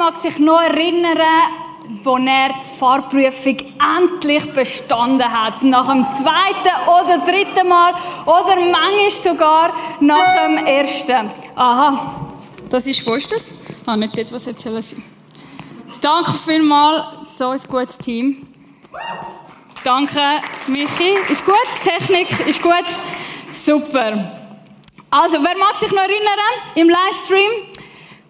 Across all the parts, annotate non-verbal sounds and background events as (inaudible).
mag sich noch erinnern, wo er die Fahrprüfung endlich bestanden hat. Nach dem zweiten oder dritten Mal oder manchmal sogar nach dem ersten. Aha, das ist, wo ist das? Ah, nicht dort, was jetzt sein Danke vielmals, so ein gutes Team. Danke, Michi. Ist gut? Technik ist gut? Super. Also, wer mag sich noch erinnern im Livestream?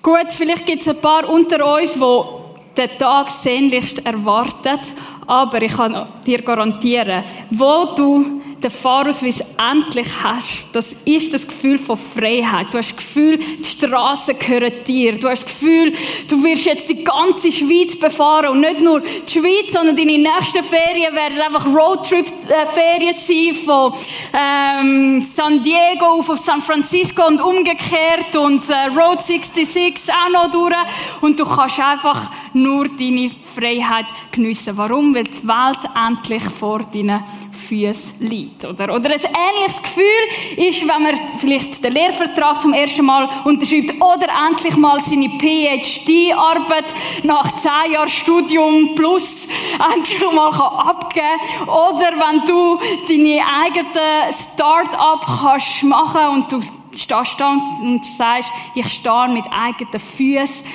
Gut, vielleicht gibt es ein paar unter uns, die den Tag sehnlichst erwarten. Aber ich kann dir garantieren, wo du den Fahrausweis endlich hast, das ist das Gefühl von Freiheit. Du hast das Gefühl, die Straßen gehören dir. Du hast das Gefühl, du wirst jetzt die ganze Schweiz befahren und nicht nur die Schweiz, sondern deine nächsten Ferien werden einfach Roadtrip-Ferien sein von ähm, San Diego auf San Francisco und umgekehrt und äh, Road 66 auch noch durch und du kannst einfach nur deine Freiheit geniessen. Warum? Weil die Welt endlich vor deinen Füßen liegt. Oder, oder ein ähnliches Gefühl ist, wenn man vielleicht den Lehrvertrag zum ersten Mal unterschreibt oder endlich mal seine PhD-Arbeit nach zehn Jahren Studium plus endlich mal abgeben kann. Oder wenn du deine eigene Start-up kannst machen und du stehst da und sagst, ich stehe mit eigenen Füßen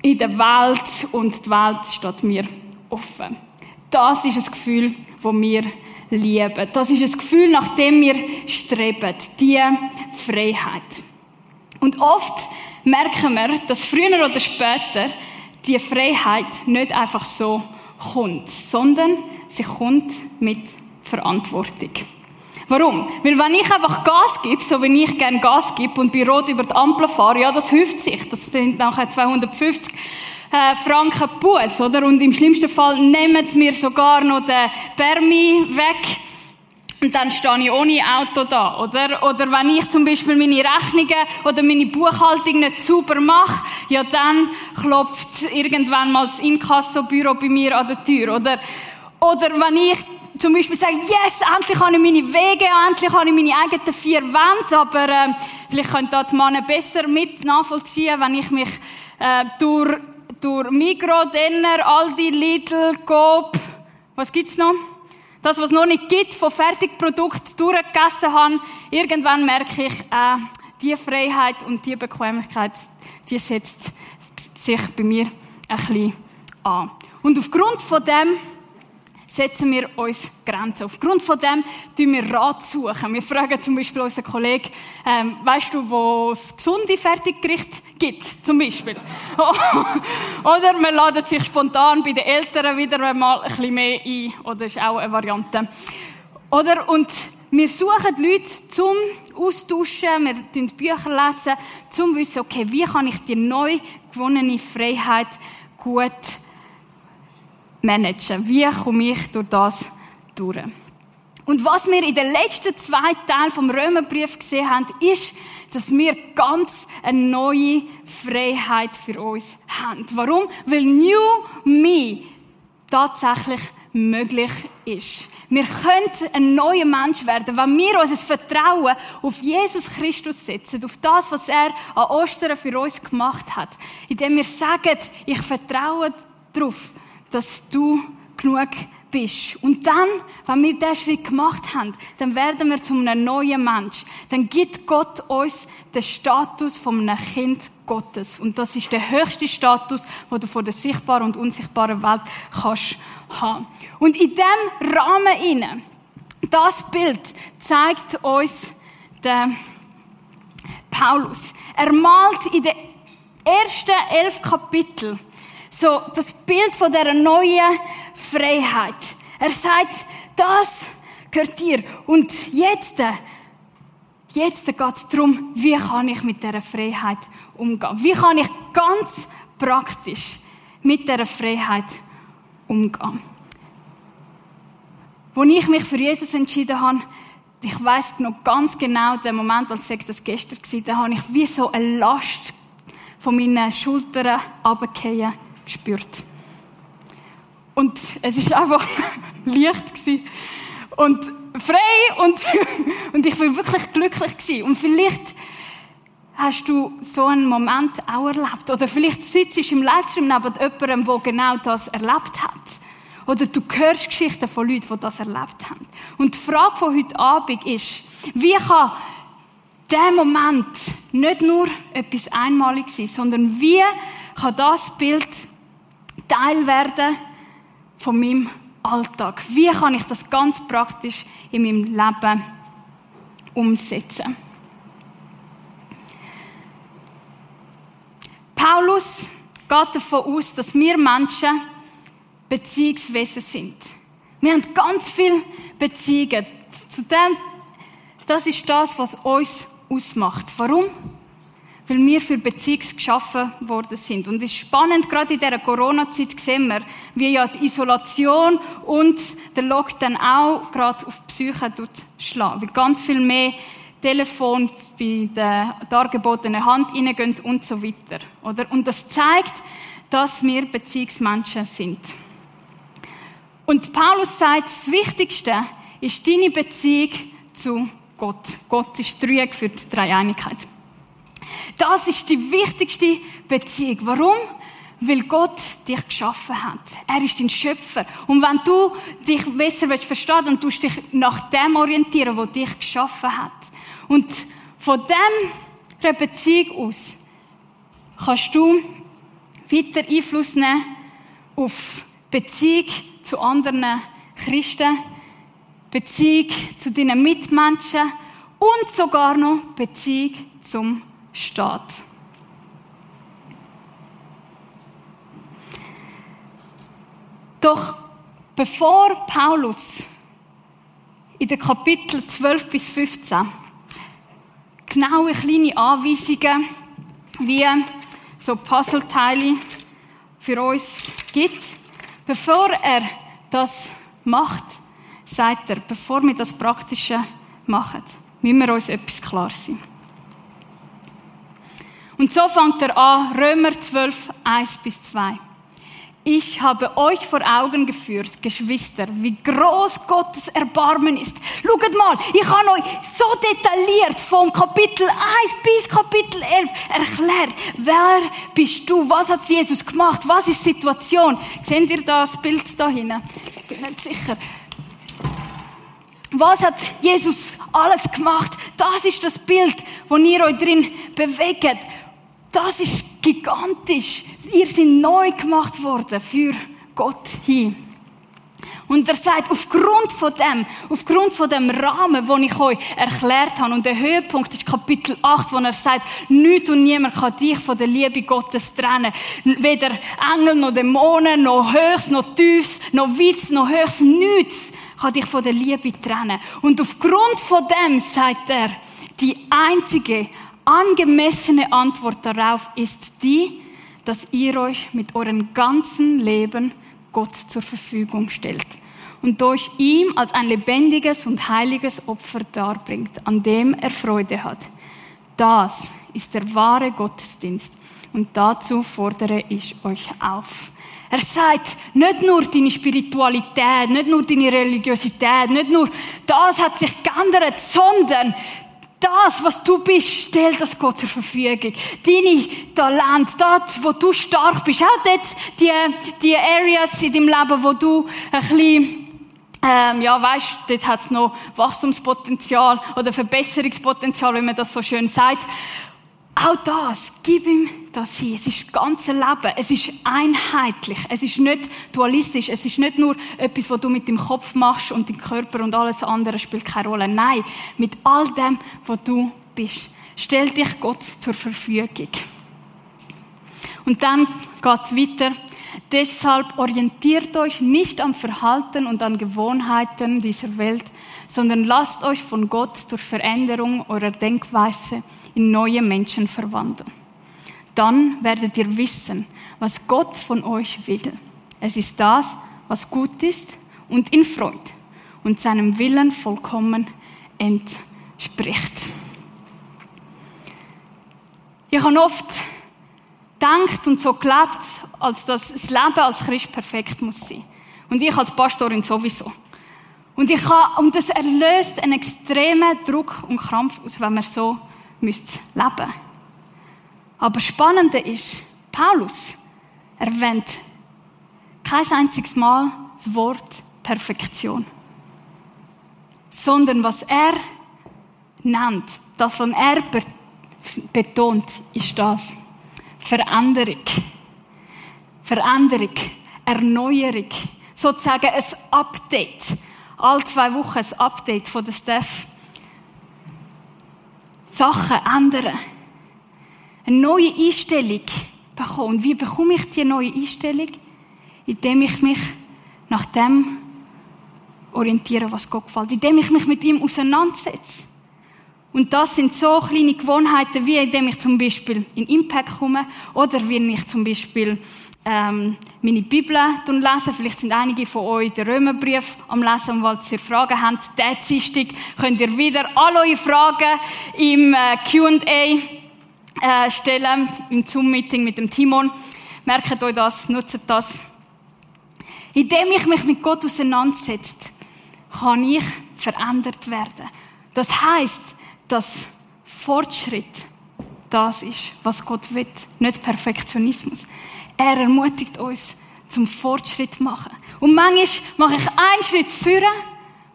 in der Welt und die Welt steht mir offen. Das ist ein Gefühl, das wir lieben. Das ist ein Gefühl, nach dem wir streben. Die Freiheit. Und oft merken wir, dass früher oder später die Freiheit nicht einfach so kommt, sondern sie kommt mit Verantwortung. Warum? Weil wenn ich einfach Gas gebe, so wie ich gerne Gas gebe und bei Rot über die Ampel fahre, ja, das hilft sich. Das sind nachher 250 äh, Franken Buß, oder? Und im schlimmsten Fall nehmen sie mir sogar noch den Permi weg. Und dann stehe ich ohne Auto da, oder? Oder wenn ich zum Beispiel meine Rechnungen oder meine Buchhaltung nicht sauber mache, ja, dann klopft irgendwann mal das Inkassobüro bei mir an der Tür, oder? Oder wenn ich zum Beispiel sagen, yes, endlich habe ich meine Wege, endlich habe ich meine eigenen vier Wände, aber äh, vielleicht können da die Männer besser mit nachvollziehen, wenn ich mich äh, durch, durch Migros, Denner, Aldi, Lidl, Coop, was gibt's noch? Das, was es noch nicht gibt, von Fertigprodukten durchgegessen habe, irgendwann merke ich, äh, die Freiheit und die Bequemlichkeit, die setzt sich bei mir ein bisschen an. Und aufgrund von dem setzen wir uns Grenzen. Aufgrund von dem tun wir Rat suchen. Wir fragen zum Beispiel unseren Kollegen, ähm, weißt du, wo es gesunde Fertiggericht gibt, zum Beispiel. (laughs) Oder man ladet sich spontan bei den Eltern wieder mal ein bisschen mehr ein. Oder ist auch eine Variante. Oder, und wir suchen Leute zum Austauschen, wir lesen Bücher, lesen, zum wissen, okay, wie kann ich die neu gewonnene Freiheit gut managen? Wie komme ich durch das durch? Und was wir in den letzten zwei Teilen vom Römerbrief gesehen haben, ist, dass wir ganz eine neue Freiheit für uns haben. Warum? Weil New Me tatsächlich möglich ist. Wir können ein neuer Mensch werden, wenn wir unser Vertrauen auf Jesus Christus setzen, auf das, was er an Ostern für uns gemacht hat. Indem wir sagen, ich vertraue darauf, dass du genug bist. Und dann, wenn wir diesen Schritt gemacht haben, dann werden wir zu einem neuen Mensch. Dann gibt Gott uns den Status von einem Kind Gottes. Und das ist der höchste Status, den du von der sichtbaren und unsichtbaren Welt kannst haben. Und in diesem Rahmen inne, das Bild zeigt uns der Paulus. Er malt in den ersten elf Kapiteln so das Bild von der neuen Freiheit. Er sagt, das gehört dir. Und jetzt, jetzt geht es darum, wie kann ich mit dieser Freiheit umgehen? Wie kann ich ganz praktisch mit dieser Freiheit umgehen? Als ich mich für Jesus entschieden habe, ich weiß noch ganz genau den Moment, als ich das gestern war, da habe ich wie so eine Last von meinen Schultern runtergefallen gespürt. Und es ist einfach (laughs) Licht gewesen. und frei und, (laughs) und ich war wirklich glücklich gewesen. Und vielleicht hast du so einen Moment auch erlebt? Oder vielleicht sitzt du im Livestream neben jemandem, der genau das erlebt hat. Oder du hörst Geschichten von Leuten, die das erlebt haben. Und die Frage von heute Abend ist, wie kann der Moment nicht nur etwas Einmaliges sein, sondern wie kann das Bild Teil werden von meinem Alltag? Wie kann ich das ganz praktisch in meinem Leben umsetzen? Paulus geht davon aus, dass wir Menschen Beziehungswesen sind. Wir haben ganz viele Beziehungen. Zu das ist das, was uns ausmacht. Warum? Weil wir für Beziehungs geschaffen worden sind. Und es ist spannend, gerade in dieser Corona-Zeit sehen wir, wie ja die Isolation und der Lockdown auch gerade auf die Psyche schlagen. Wie ganz viel mehr Telefon bei der dargebotenen Hand reingehen und so weiter. Oder? Und das zeigt, dass wir Beziehungsmenschen sind. Und Paulus sagt, das Wichtigste ist deine Beziehung zu Gott. Gott ist Dreieck für die Dreieinigkeit. Das ist die wichtigste Beziehung. Warum? Weil Gott dich geschaffen hat. Er ist dein Schöpfer. Und wenn du dich besser willst verstehen, dann tust du dich nach dem orientieren, wo dich geschaffen hat. Und von dieser Beziehung aus kannst du weiter Einfluss nehmen auf Beziehung zu anderen Christen, Beziehung zu deinen Mitmenschen und sogar noch Beziehung zum Staat. Doch bevor Paulus in den Kapitel 12 bis 15 genaue kleine Anweisungen wie so Puzzleteile für uns gibt, bevor er das macht, sagt er, bevor wir das Praktische machen, müssen wir uns etwas klar sein. Und so fängt er an, Römer 12, 1 bis 2. Ich habe euch vor Augen geführt, Geschwister, wie groß Gottes Erbarmen ist. Schaut mal, ich habe euch so detailliert vom Kapitel 1 bis Kapitel 11 erklärt. Wer bist du? Was hat Jesus gemacht? Was ist die Situation? Seht ihr das Bild da hinten? Nicht sicher. Was hat Jesus alles gemacht? Das ist das Bild, wo ihr euch drin bewegt. Das ist gigantisch. Ihr seid neu gemacht worden für Gott hin. Und er sagt, aufgrund von dem, aufgrund von dem Rahmen, den ich euch erklärt habe, und der Höhepunkt ist Kapitel 8, wo er sagt, nichts und niemand kann dich von der Liebe Gottes trennen. Weder Engel noch Dämonen, noch Höchst, noch Tiefs, noch Witz, noch Höchst, nichts kann dich von der Liebe trennen. Und aufgrund von dem sagt er, die einzige angemessene Antwort darauf ist die, dass ihr euch mit eurem ganzen Leben Gott zur Verfügung stellt und durch ihm als ein lebendiges und heiliges Opfer darbringt, an dem er Freude hat. Das ist der wahre Gottesdienst und dazu fordere ich euch auf. Er sagt, nicht nur deine Spiritualität, nicht nur deine Religiosität, nicht nur das hat sich geändert, sondern das, was du bist, stell das Gott zur Verfügung. Deine Talent, dort, wo du stark bist, auch dort die, die Areas in deinem Leben, wo du ein bisschen ähm, ja, weißt, dort hat es noch Wachstumspotenzial oder Verbesserungspotenzial, wenn man das so schön sagt. Auch das, gib ihm das hin. Es ist das ganze Leben. Es ist einheitlich. Es ist nicht dualistisch. Es ist nicht nur etwas, was du mit dem Kopf machst und dem Körper und alles andere spielt keine Rolle. Nein, mit all dem, was du bist. Stell dich Gott zur Verfügung. Und dann geht's weiter. Deshalb orientiert euch nicht am Verhalten und an Gewohnheiten dieser Welt, sondern lasst euch von Gott durch Veränderung eurer Denkweise in neue Menschen verwandeln. Dann werdet ihr wissen, was Gott von euch will. Es ist das, was gut ist und in Freude und seinem Willen vollkommen entspricht. Ich habe oft gedacht und so gelebt, als dass das Leben als Christ perfekt muss sein. Und ich als Pastorin sowieso. Und ich kann, und das erlöst einen extremen Druck und Krampf aus, wenn man so müsst leben. Aber spannende ist, Paulus erwähnt kein einziges Mal das Wort Perfektion. Sondern was er nennt, das, was er betont, ist das. Veränderung. Veränderung. Erneuerung. Sozusagen ein Update. All zwei Wochen ein Update von der Steph. Sachen ändern. Eine neue Einstellung bekommen. Wie bekomme ich die neue Einstellung? Indem ich mich nach dem orientiere, was Gott gefällt. Indem ich mich mit ihm auseinandersetze. Und das sind so kleine Gewohnheiten, wie indem ich zum Beispiel in Impact komme oder wie ich zum Beispiel ähm, meine Bibel lese. Vielleicht sind einige von euch den Römerbrief am Lesen, weil ihr Fragen habt. Der Dienstag könnt ihr wieder alle eure Fragen im äh, Q&A äh, stellen, im Zoom-Meeting mit dem Timon. Merkt euch das, nutzt das. Indem ich mich mit Gott auseinandersetze, kann ich verändert werden. Das heißt, dass Fortschritt das ist, was Gott will, nicht Perfektionismus. Er ermutigt uns zum Fortschritt machen. Und manchmal mache ich einen Schritt führen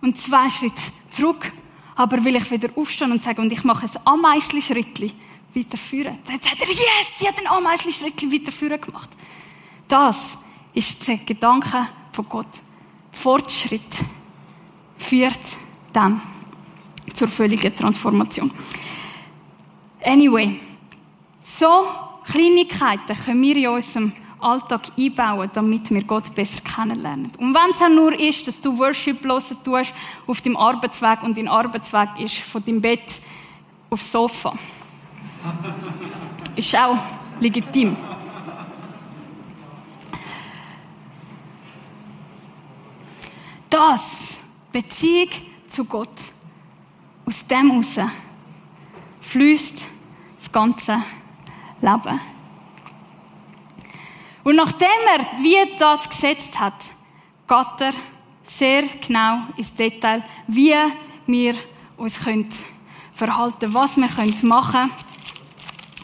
und zwei Schritte zurück. Aber will ich wieder aufstehen und sagen, und ich mache ein Ameisli-Schrittli weiter führen. Dann sagt er, yes, sie hat ein Ameisli-Schrittli weiter führen gemacht. Das ist der Gedanke von Gott. Fortschritt führt dann zur völligen Transformation. Anyway, so Kleinigkeiten können wir in unserem Alltag einbauen, damit wir Gott besser kennenlernen. Und wenn es auch nur ist, dass du Worship hören tust auf deinem Arbeitsweg und dein Arbeitsweg ist von deinem Bett aufs Sofa. ist auch legitim. Das, Beziehung zu Gott, aus dem heraus fließt das ganze Leben. Und nachdem er wie das gesetzt hat, geht er sehr genau ins Detail, wie wir uns können verhalten, was wir können machen,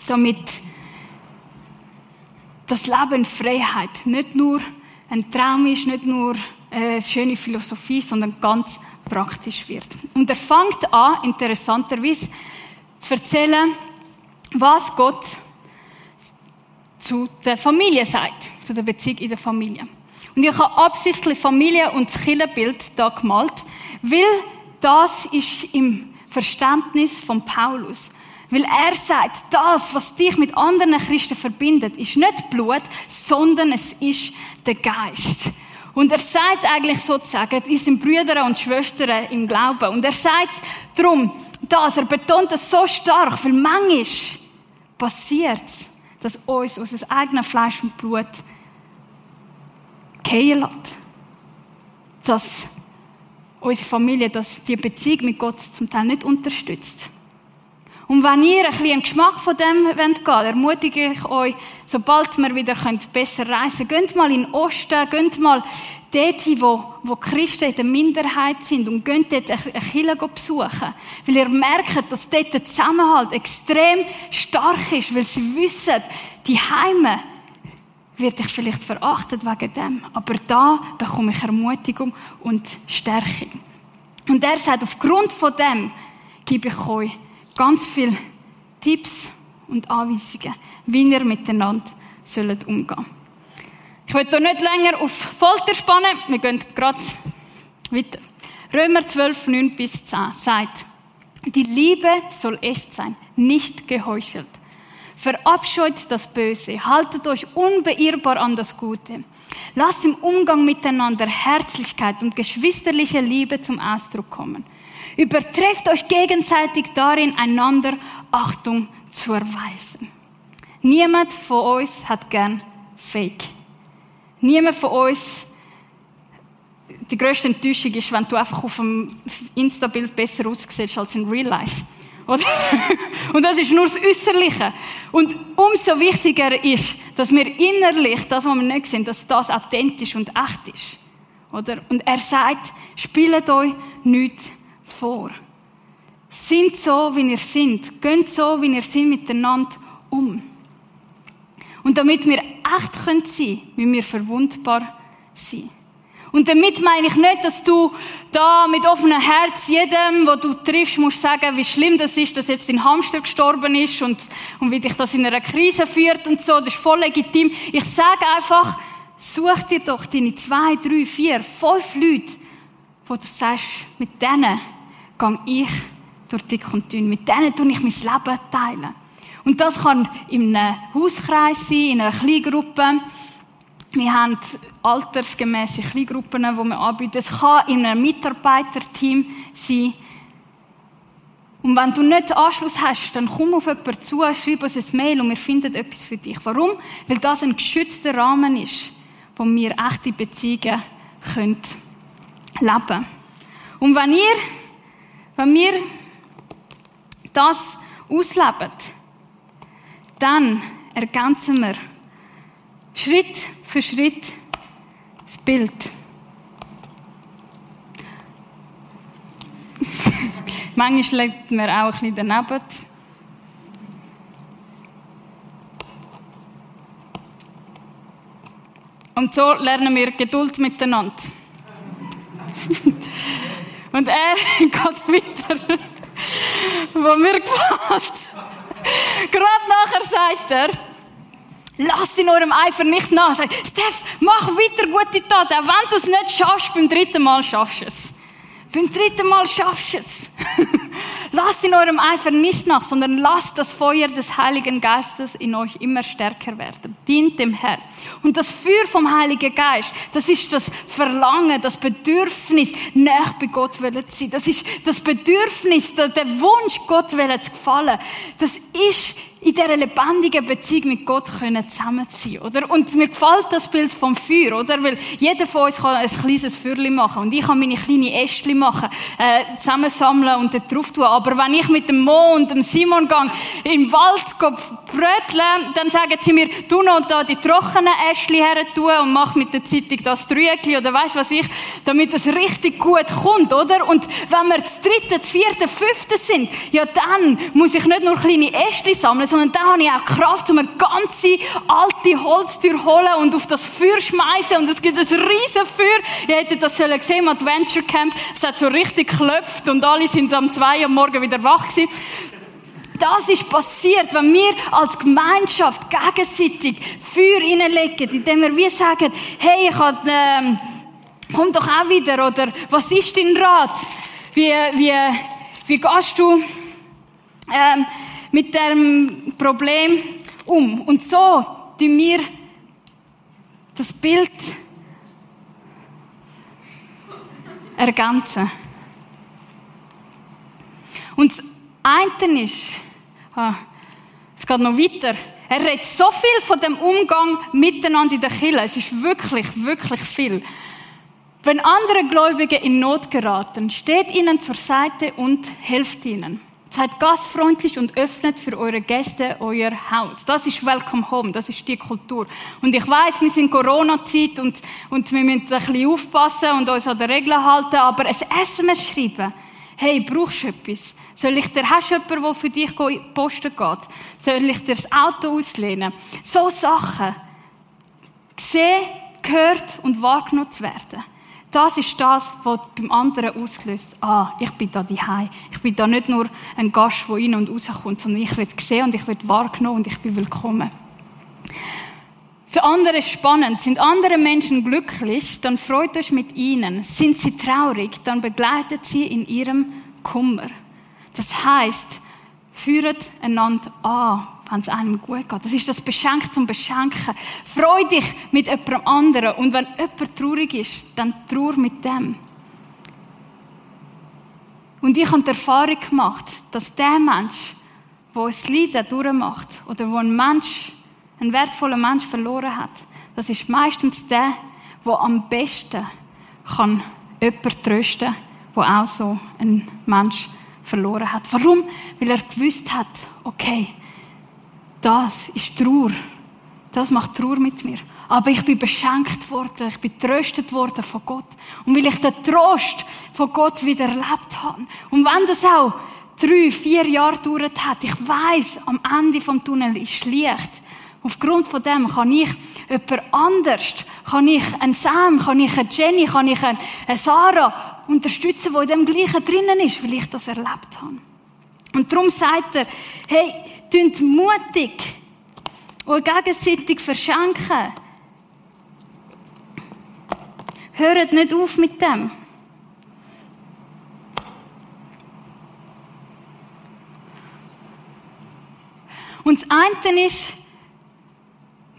damit das Leben Freiheit nicht nur ein Traum ist, nicht nur eine schöne Philosophie, sondern ganz praktisch wird. Und er fängt an, interessanterweise, zu erzählen, was Gott zu der Familie sagt, zu der Beziehung in der Familie. Und ich habe absichtlich Familie und das Killerbild da gemalt, weil das ist im Verständnis von Paulus. Weil er sagt, das, was dich mit anderen Christen verbindet, ist nicht Blut, sondern es ist der Geist. Und er sagt eigentlich sozusagen, ihr sind Brüder und Schwestern im Glauben. Und er sagt darum, das, er betont das so stark, weil manchmal passiert dass uns aus das eigenen Fleisch und Blut gehen lässt. Dass unsere Familie, dass die Beziehung mit Gott zum Teil nicht unterstützt. Und wenn ihr ein bisschen einen Geschmack von dem wollt, ermutige ich euch, sobald wir wieder besser reisen können, geht mal in den Osten, geht mal dort hin, wo, wo Christen in der Minderheit sind und geht dort eine Kirche besuchen. Weil ihr merkt, dass dort der Zusammenhalt extrem stark ist, weil sie wissen, die Heime wird ich vielleicht verachtet wegen dem, aber da bekomme ich Ermutigung und Stärke. Und er sagt, aufgrund von dem gebe ich euch ganz viele Tipps und Anweisungen, wie ihr miteinander sollt umgehen Ich will hier nicht länger auf Folter spannen, wir gehen gerade weiter. Römer 12, 9 bis 10 sagt, die Liebe soll echt sein, nicht geheuchelt. Verabscheut das Böse, haltet euch unbeirrbar an das Gute. Lasst im Umgang miteinander Herzlichkeit und geschwisterliche Liebe zum Ausdruck kommen. Übertrefft euch gegenseitig darin, einander Achtung zu erweisen. Niemand von uns hat gern Fake. Niemand von uns, die größte Enttäuschung ist, wenn du einfach auf dem Insta-Bild besser aussiehst als in Real Life. Oder? (laughs) Und das ist nur das Äußerliche. Und umso wichtiger ist, dass wir innerlich, das, was wir nicht sehen, dass das authentisch und echt ist. Oder? Und er sagt, spielt euch nichts vor. Sind so, wie ihr seid. Geht so, wie ihr seid, miteinander um. Und damit wir echt sein können, müssen wir verwundbar sein. Und damit meine ich nicht, dass du da mit offenem Herz jedem, wo du triffst, musst sagen, wie schlimm das ist, dass jetzt dein Hamster gestorben ist und, und wie dich das in einer Krise führt und so. Das ist voll legitim. Ich sage einfach, such dir doch deine zwei, drei, vier, fünf Leute, wo du sagst, mit denen gehe ich durch dick und dünn. Mit denen tue ich mein Leben teilen. Und das kann in einem Hauskreis sein, in einer Kleingruppe. Wir haben altersgemäße Kleingruppen, die wir anbieten. Es kann in einem Mitarbeiterteam sein. Und wenn du nicht Anschluss hast, dann komm auf jemanden zu, schreib uns ein Mail und wir finden etwas für dich. Warum? Weil das ein geschützter Rahmen ist, wo wir echte Beziehungen leben können. Und wenn ihr, wenn wir das ausleben, dann ergänzen wir Schritt für Schritt das Bild. (laughs) Manchmal legt man auch ein bisschen daneben. Und so lernen wir Geduld miteinander. (laughs) Und er geht weiter, wo mir gefällt. Gerade nachher sagt er, Lasst in eurem Eifer nicht nach. Sag, Steph, mach weiter gute Tat. Auch wenn du es nicht schaffst, beim dritten Mal schaffst du es. Beim dritten Mal schaffst du es. (laughs) lasst in eurem Eifer nicht nach, sondern lasst das Feuer des Heiligen Geistes in euch immer stärker werden. Dient dem Herrn. Und das Feuer vom Heiligen Geist, das ist das Verlangen, das Bedürfnis, näher bei Gott zu sein. Das ist das Bedürfnis, der Wunsch, Gott zu gefallen. Das ist in dieser lebendigen Beziehung mit Gott können zusammen sein, oder? Und mir gefällt das Bild vom Feuer, oder? Weil jeder von uns kann ein kleines Feuerchen machen und ich kann meine kleine Ästchen machen, äh, zusammensammeln und dort drauf tun. Aber wenn ich mit dem Mo und dem Simon gehe, im Wald bröteln, dann sagen sie mir, du noch da die trockenen Ästchen her tun und mach mit der Zeitung das Trügli oder weißt was ich, damit es richtig gut kommt, oder? Und wenn wir das dritte, vierte, fünfte sind, ja dann muss ich nicht nur kleine Ästchen sammeln, sondern dann habe ich auch Kraft, um eine ganze alte Holztür holen und auf das Feuer schmeißen und es gibt ein riesen Feuer. Ihr hättet das gesehen im Adventure Camp. Es hat so richtig geklopft und alle sind am zwei am Morgen wieder wach gewesen. Das ist passiert, wenn wir als Gemeinschaft gegenseitig Feuer reinlegen, indem wir wie sagen, hey, ich hab, ähm, komm doch auch wieder, oder was ist dein Rat? Wie, wie, wie gehst du ähm, mit dem Problem um. Und so tun wir das Bild ergänzen. Und das eine ist, ah, es geht noch weiter, er redet so viel von dem Umgang miteinander in der Kirche. Es ist wirklich, wirklich viel. Wenn andere Gläubige in Not geraten, steht ihnen zur Seite und hilft ihnen. Seid gastfreundlich und öffnet für eure Gäste euer Haus. Das ist Welcome Home, das ist die Kultur. Und ich weiß, wir sind Corona-Zeit und, und wir müssen ein bisschen aufpassen und uns an die Regeln halten, aber ein SMS schreiben, hey, brauchst du etwas? Soll ich dir, hast du jemanden, der für dich posten geht? Soll ich dir das Auto auslehnen? So Sachen. Gesehen, gehört und wahrgenommen zu werden. Das ist das, was beim anderen auslöst. Ah, ich bin da daheim. Ich bin da nicht nur ein Gast, der rein und rauskommt, sondern ich werde gesehen und ich werde wahrgenommen und ich bin willkommen. Für andere ist spannend. Sind andere Menschen glücklich, dann freut euch mit ihnen. Sind sie traurig, dann begleitet sie in ihrem Kummer. Das heißt, führt einander an wenn es einem gut geht. Das ist das Beschenk zum Beschenken. Freu dich mit jemand anderem. Und wenn jemand traurig ist, dann trauer mit dem. Und ich habe die Erfahrung gemacht, dass der Mensch, der ein Leiden durchmacht, oder wo ein Mensch, ein wertvoller Mensch verloren hat, das ist meistens der, der am besten kann jemanden trösten kann, der auch so ein Mensch verloren hat. Warum? Weil er gewusst hat, okay, das ist Trauer. Das macht Trauer mit mir. Aber ich bin beschenkt worden, ich bin tröstet worden von Gott. Und weil ich den Trost von Gott wieder erlebt habe. Und wenn das auch drei, vier Jahre gedauert hat, ich weiß, am Ende vom Tunnel ist Licht. Aufgrund von dem kann ich jemand anders, kann ich einen Sam, kann ich eine Jenny, kann ich eine Sarah unterstützen, die in dem Gleichen drinnen ist, weil ich das erlebt habe. Und darum sagt er, hey, tönt mutig und gegenseitig verschenken. Hört nicht auf mit dem. Und das eine ist,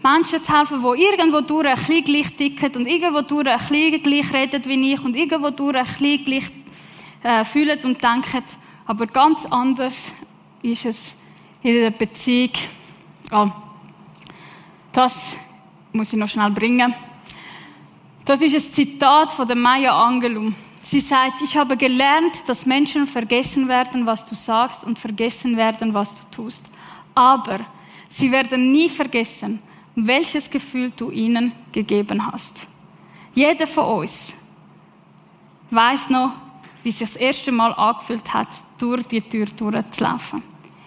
Menschen zu helfen, die irgendwo durch ein bisschen gleich ticken und irgendwo durch ein bisschen gleich reden wie ich und irgendwo durch ein bisschen gleich äh, fühlen und denken. Aber ganz anders ist es in der Beziehung. Oh, das muss ich noch schnell bringen. Das ist ein Zitat von der Maya Angelou. Sie sagt, ich habe gelernt, dass Menschen vergessen werden, was du sagst und vergessen werden, was du tust. Aber sie werden nie vergessen, welches Gefühl du ihnen gegeben hast. Jeder von uns weiß noch, wie es sich das erste Mal angefühlt hat, durch die Tür durchzulaufen.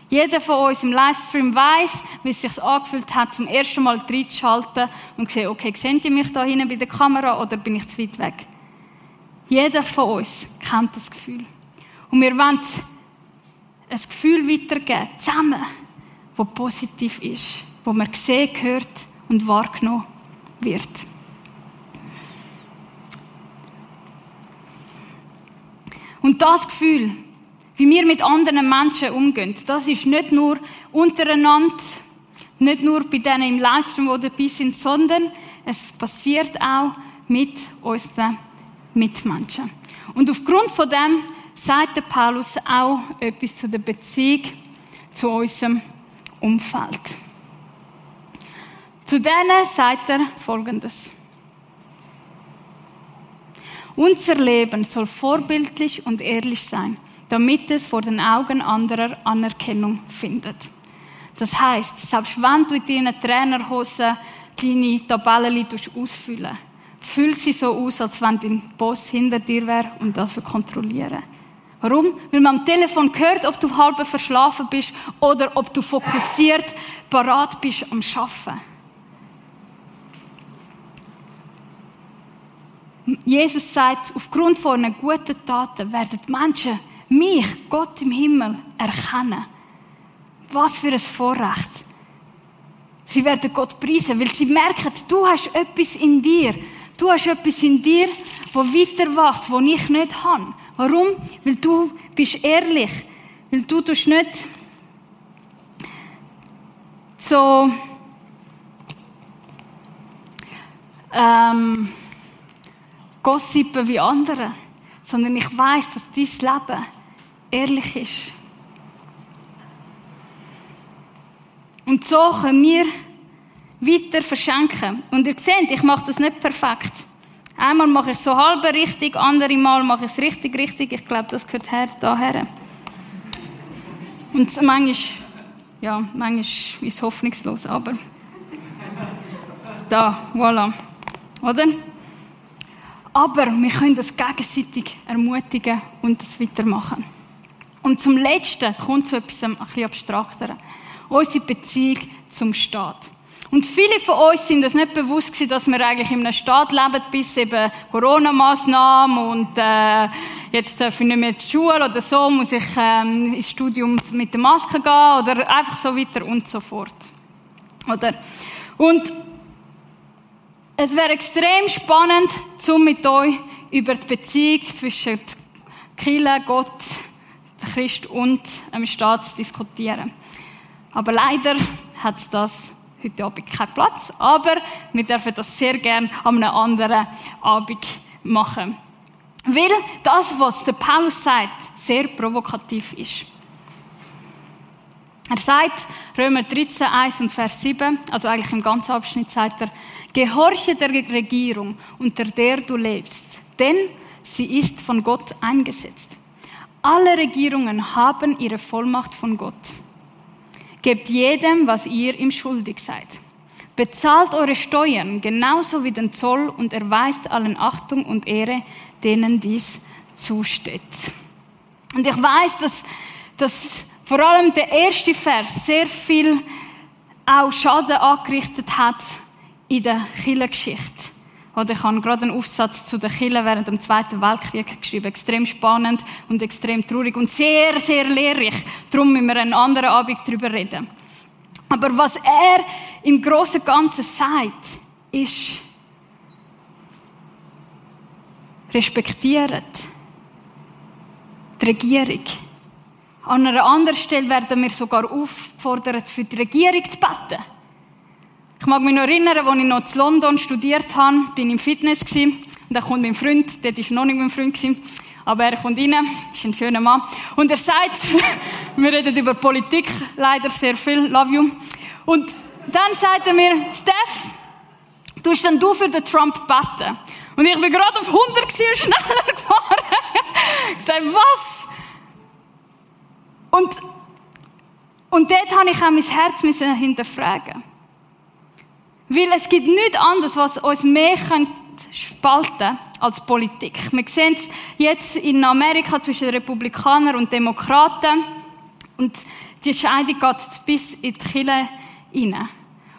Jeder von uns im Livestream weiß, wie es sich angefühlt hat, zum ersten Mal reinzuschalten und zu sehen, okay, sehen Sie mich da hinten bei der Kamera oder bin ich zu weit weg? Jeder von uns kennt das Gefühl. Und wir wollen ein Gefühl weitergeben, zusammen, das positiv ist, wo man gesehen, gehört und wahrgenommen wird. Und das Gefühl, wie wir mit anderen Menschen umgehen. Das ist nicht nur untereinander, nicht nur bei denen im Livestream, die dabei sind, sondern es passiert auch mit unseren Mitmenschen. Und aufgrund von dem sagt der Paulus auch etwas zu der Beziehung zu unserem Umfeld. Zu denen sagt er Folgendes. Unser Leben soll vorbildlich und ehrlich sein damit es vor den Augen anderer Anerkennung findet. Das heißt, selbst wenn du in deinen Trainerhosen deine Tabellen ausfüllen fühlt sie so aus, als wenn dein Boss hinter dir wäre und das für kontrollieren. Warum? Weil man am Telefon hört, ob du halb verschlafen bist oder ob du fokussiert parat bist am Schaffen. Jesus sagt, aufgrund von einer guten Taten werden die Menschen mich, Gott im Himmel, erkennen. Was für ein Vorrecht. Sie werden Gott preisen, weil sie merken, du hast etwas in dir. Du hast etwas in dir, wo weiter wacht, wo ich nicht habe. Warum? Weil du bist ehrlich. Weil du tust nicht so ähm, gossipen wie andere, sondern ich weiß, dass dein Leben ehrlich ist. Und so können wir weiter verschenken. Und ihr seht, ich mache das nicht perfekt. Einmal mache ich es so halb richtig, andere Mal mache ich es richtig, richtig. Ich glaube, das gehört her, daher. Und manchmal, ja, manchmal ist es hoffnungslos, aber da, voilà. Oder? Aber wir können das gegenseitig ermutigen und das weitermachen. Und zum Letzten kommt zu etwas ein bisschen abstrakter. Unsere Beziehung zum Staat. Und viele von uns sind uns nicht bewusst gewesen, dass wir eigentlich in einem Staat leben, bis eben Corona-Massnahmen und äh, jetzt darf ich nicht mehr die Schule oder so, muss ich ähm, ins Studium mit der Maske gehen oder einfach so weiter und so fort. Oder? Und es wäre extrem spannend, um mit euch über die Beziehung zwischen Kirche, Gott, Christ und dem Staat zu diskutieren. Aber leider hat das heute Abend keinen Platz. Aber wir dürfen das sehr gerne an einem anderen Abend machen. Weil das, was der Paulus sagt, sehr provokativ ist. Er sagt, Römer 13, 1 und Vers 7, also eigentlich im ganzen Abschnitt sagt er, gehorche der Regierung, unter der du lebst, denn sie ist von Gott eingesetzt. Alle Regierungen haben ihre Vollmacht von Gott. Gebt jedem, was ihr ihm schuldig seid. Bezahlt eure Steuern genauso wie den Zoll und erweist allen Achtung und Ehre, denen dies zusteht. Und ich weiß, dass, dass vor allem der erste Vers sehr viel auch Schaden angerichtet hat in der Kirchengeschichte. Oder ich habe gerade einen Aufsatz zu der Kirche während dem Zweiten Weltkrieg geschrieben. Extrem spannend und extrem traurig und sehr, sehr lehrreich. Darum müssen wir einen anderen Abend darüber reden. Aber was er im Großen und Ganzen sagt, ist, respektiert die Regierung. An einer anderen Stelle werden wir sogar aufgefordert, für die Regierung zu beten. Ich mag mich noch erinnern, als ich noch in London studiert habe, bin ich im Fitness gewesen, und da kommt mein Freund, der war noch nicht mein Freund gewesen, aber er kommt rein, ist ein schöner Mann, und er sagt, (laughs) wir reden über Politik, leider sehr viel, love you, und dann sagt er mir, Steph, tust denn du für den Trump beten? Und ich bin gerade auf 100 und (laughs) schneller gefahren. ich sage, was? Und, und dort habe ich auch mein Herz hinterfragen Weil es gibt nichts anderes, was uns mehr spalten als Politik. Wir sehen es jetzt in Amerika zwischen Republikanern und Demokraten. Und die Scheidung geht bis in die Kirche rein.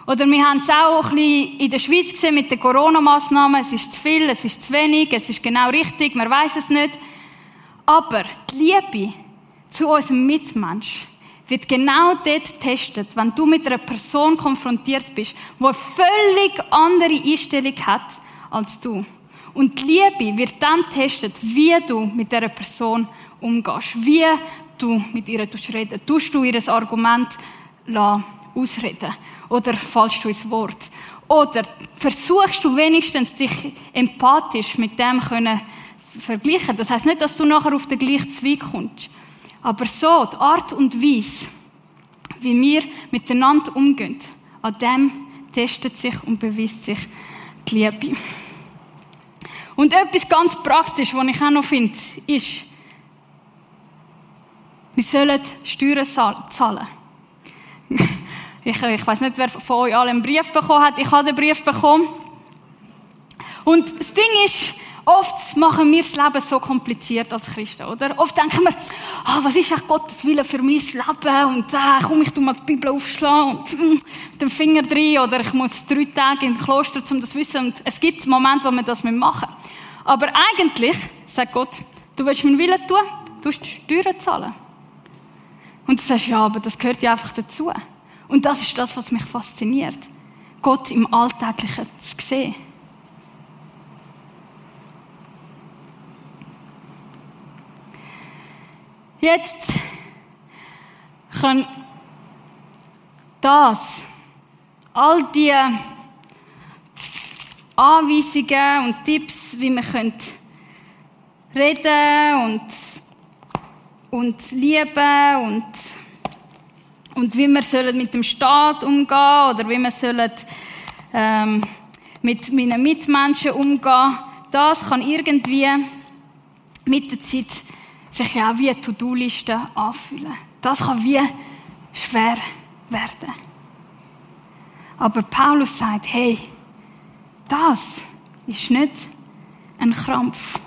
Oder wir haben es auch ein bisschen in der Schweiz gesehen mit den Corona-Massnahmen. Es ist zu viel, es ist zu wenig, es ist genau richtig, man weiß es nicht. Aber die Liebe zu unserem Mitmensch wird genau dort getestet, wenn du mit einer Person konfrontiert bist, die eine völlig andere Einstellung hat als du. Und die Liebe wird dann getestet, wie du mit dieser Person umgehst, wie du mit ihr reden. Tust du ihr Argument ausreden oder fallst du ins Wort? Oder versuchst du wenigstens dich empathisch mit dem können vergleichen? Das heißt nicht, dass du nachher auf den gleichen Zweig kommst. Aber so, die Art und Weise, wie wir miteinander umgehen, an dem testet sich und beweist sich die Liebe. Und etwas ganz praktisch, was ich auch noch finde, ist, wir sollen Steuern zahlen. (laughs) Ich, ich weiß nicht, wer von euch alle einen Brief bekommen hat. Ich habe den Brief bekommen. Und das Ding ist, oft machen wir das Leben so kompliziert als Christen, oder? Oft denken wir, ah, was ist eigentlich Gottes Wille für mein Leben? Und ah, komm, ich tu mal die Bibel aufschlagen und mm, dem Finger drin oder ich muss drei Tage im Kloster, um das zu wissen. Und es gibt Momente, wo wir das machen. Aber eigentlich, sagt Gott, du willst meinen Willen tun, du musst Steuern zahlen. Und du sagst, ja, aber das gehört ja einfach dazu. Und das ist das, was mich fasziniert. Gott im Alltäglichen zu sehen. Jetzt kann das, all die Anweisungen und Tipps, wie man reden und, und lieben und und wie wir sollen mit dem Staat umgehen oder wie wir sollen ähm, mit meinen Mitmenschen umgehen, das kann irgendwie mit der Zeit sich auch wie eine To-Do-Liste anfühlen. Das kann wie schwer werden. Aber Paulus sagt, hey, das ist nicht ein Krampf.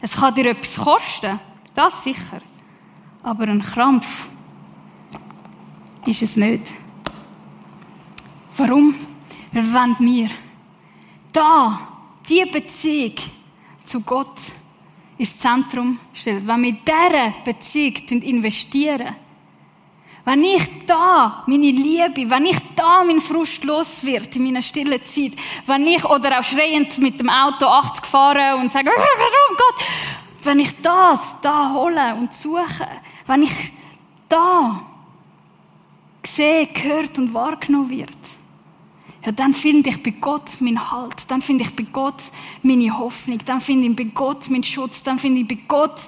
Es kann dir etwas kosten, das sicher. Aber ein Krampf ist es nicht. Warum? Weil wenn wir da die Beziehung zu Gott ins Zentrum stellen, wenn wir in dieser Beziehung investieren, wenn ich da meine Liebe, wenn ich da mein Frust los wird in meiner stillen Zeit, wenn ich oder auch schreiend mit dem Auto 80 fahre und sage, warum Gott, wenn ich das da hole und suche, wenn ich da gesehen, gehört und wahrgenommen wird, ja, dann finde ich bei Gott meinen Halt, dann finde ich bei Gott meine Hoffnung, dann finde ich bei Gott meinen Schutz, dann finde ich bei Gott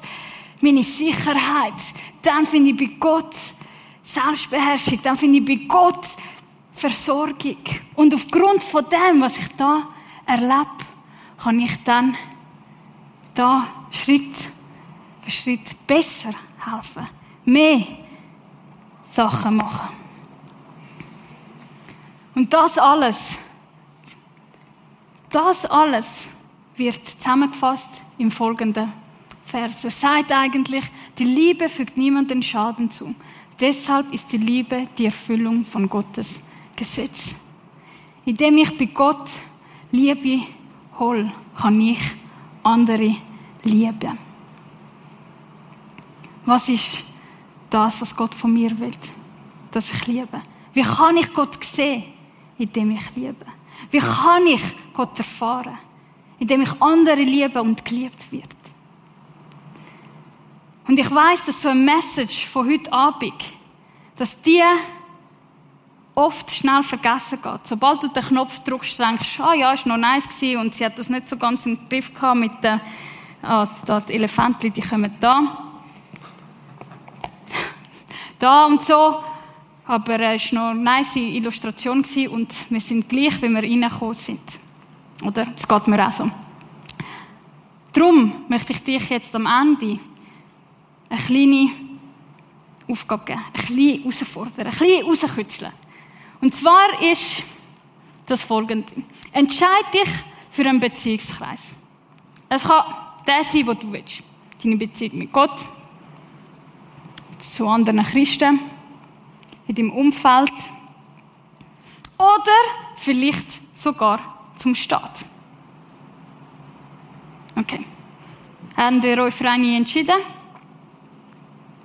meine Sicherheit, dann finde ich bei Gott Selbstbeherrschung, dann finde ich bei Gott Versorgung. Und aufgrund von dem, was ich da erlebe, kann ich dann da Schritt für Schritt besser helfen, mehr Sachen machen. Und das alles, das alles wird zusammengefasst im folgenden Vers. Es sagt eigentlich, die Liebe fügt niemanden Schaden zu. Deshalb ist die Liebe die Erfüllung von Gottes Gesetz. Indem ich bei Gott Liebe hol, kann ich andere lieben. Was ist das, was Gott von mir will? Dass ich liebe. Wie kann ich Gott sehen, indem ich liebe? Wie kann ich Gott erfahren, indem ich andere liebe und geliebt wird? Und ich weiß, dass so ein Message von heute Abend, dass die oft schnell vergessen geht. Sobald du den Knopf drückst, denkst du, ah ja, ist noch nice gewesen und sie hat das nicht so ganz im Griff gehabt mit den, ah, da, die Elefantchen, die kommen da. (laughs) da und so. Aber es war noch eine nice Illustration und wir sind gleich, wie wir reingekommen sind. Oder? Es geht mir auch so. Darum möchte ich dich jetzt am Ende eine kleine Aufgabe geben, ein bisschen herausfordern, ein bisschen rauskützeln. Und zwar ist das folgende. Entscheide dich für einen Beziehungskreis. Es kann der sein, wo du willst. Deine Beziehung mit Gott, zu anderen Christen, in deinem Umfeld oder vielleicht sogar zum Staat. Okay. Habt ihr euch für eine entschieden?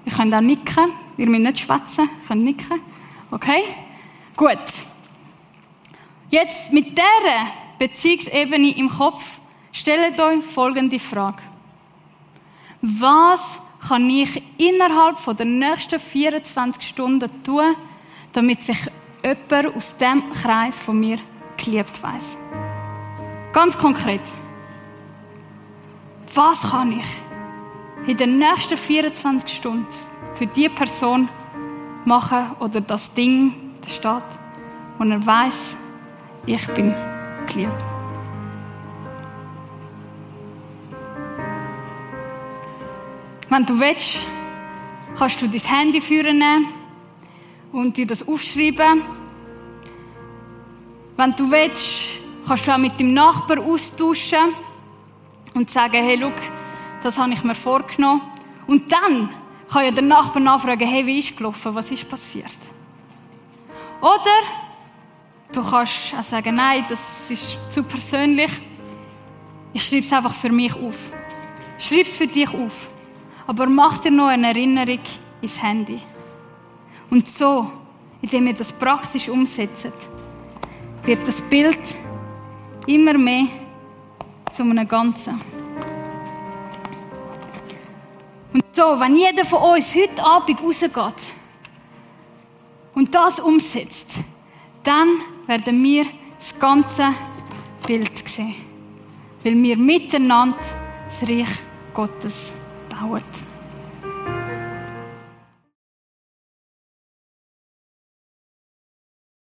Ihr könnt auch nicken. Ihr müsst nicht schwätzen. Ihr könnt nicken. Okay? Gut. Jetzt mit dieser Beziehungsebene im Kopf stellt euch folgende Frage. Was kann ich innerhalb der nächsten 24 Stunden tun, damit sich jemand aus dem Kreis von mir geliebt weiß? Ganz konkret. Was kann ich in den nächsten 24 Stunden für die Person machen oder das Ding, der Stadt, wo er weiß, ich bin geliebt. Wenn du willst, kannst du dein Handy führen und dir das aufschreiben. Wenn du willst, kannst du auch mit dem Nachbar austauschen und sagen, hey, schau, das habe ich mir vorgenommen. Und dann kann ja der Nachbar nachfragen, hey, wie ist gelaufen, was ist passiert? Oder du kannst auch sagen, nein, das ist zu persönlich. Ich schreibe es einfach für mich auf. Schreib es für dich auf. Aber mach dir noch eine Erinnerung ins Handy. Und so, indem ihr das praktisch umsetzt, wird das Bild immer mehr zu einem Ganzen. Und so, wenn jeder von uns heute Abend rausgeht und das umsetzt, dann werden wir das ganze Bild sehen. Weil wir miteinander das Reich Gottes our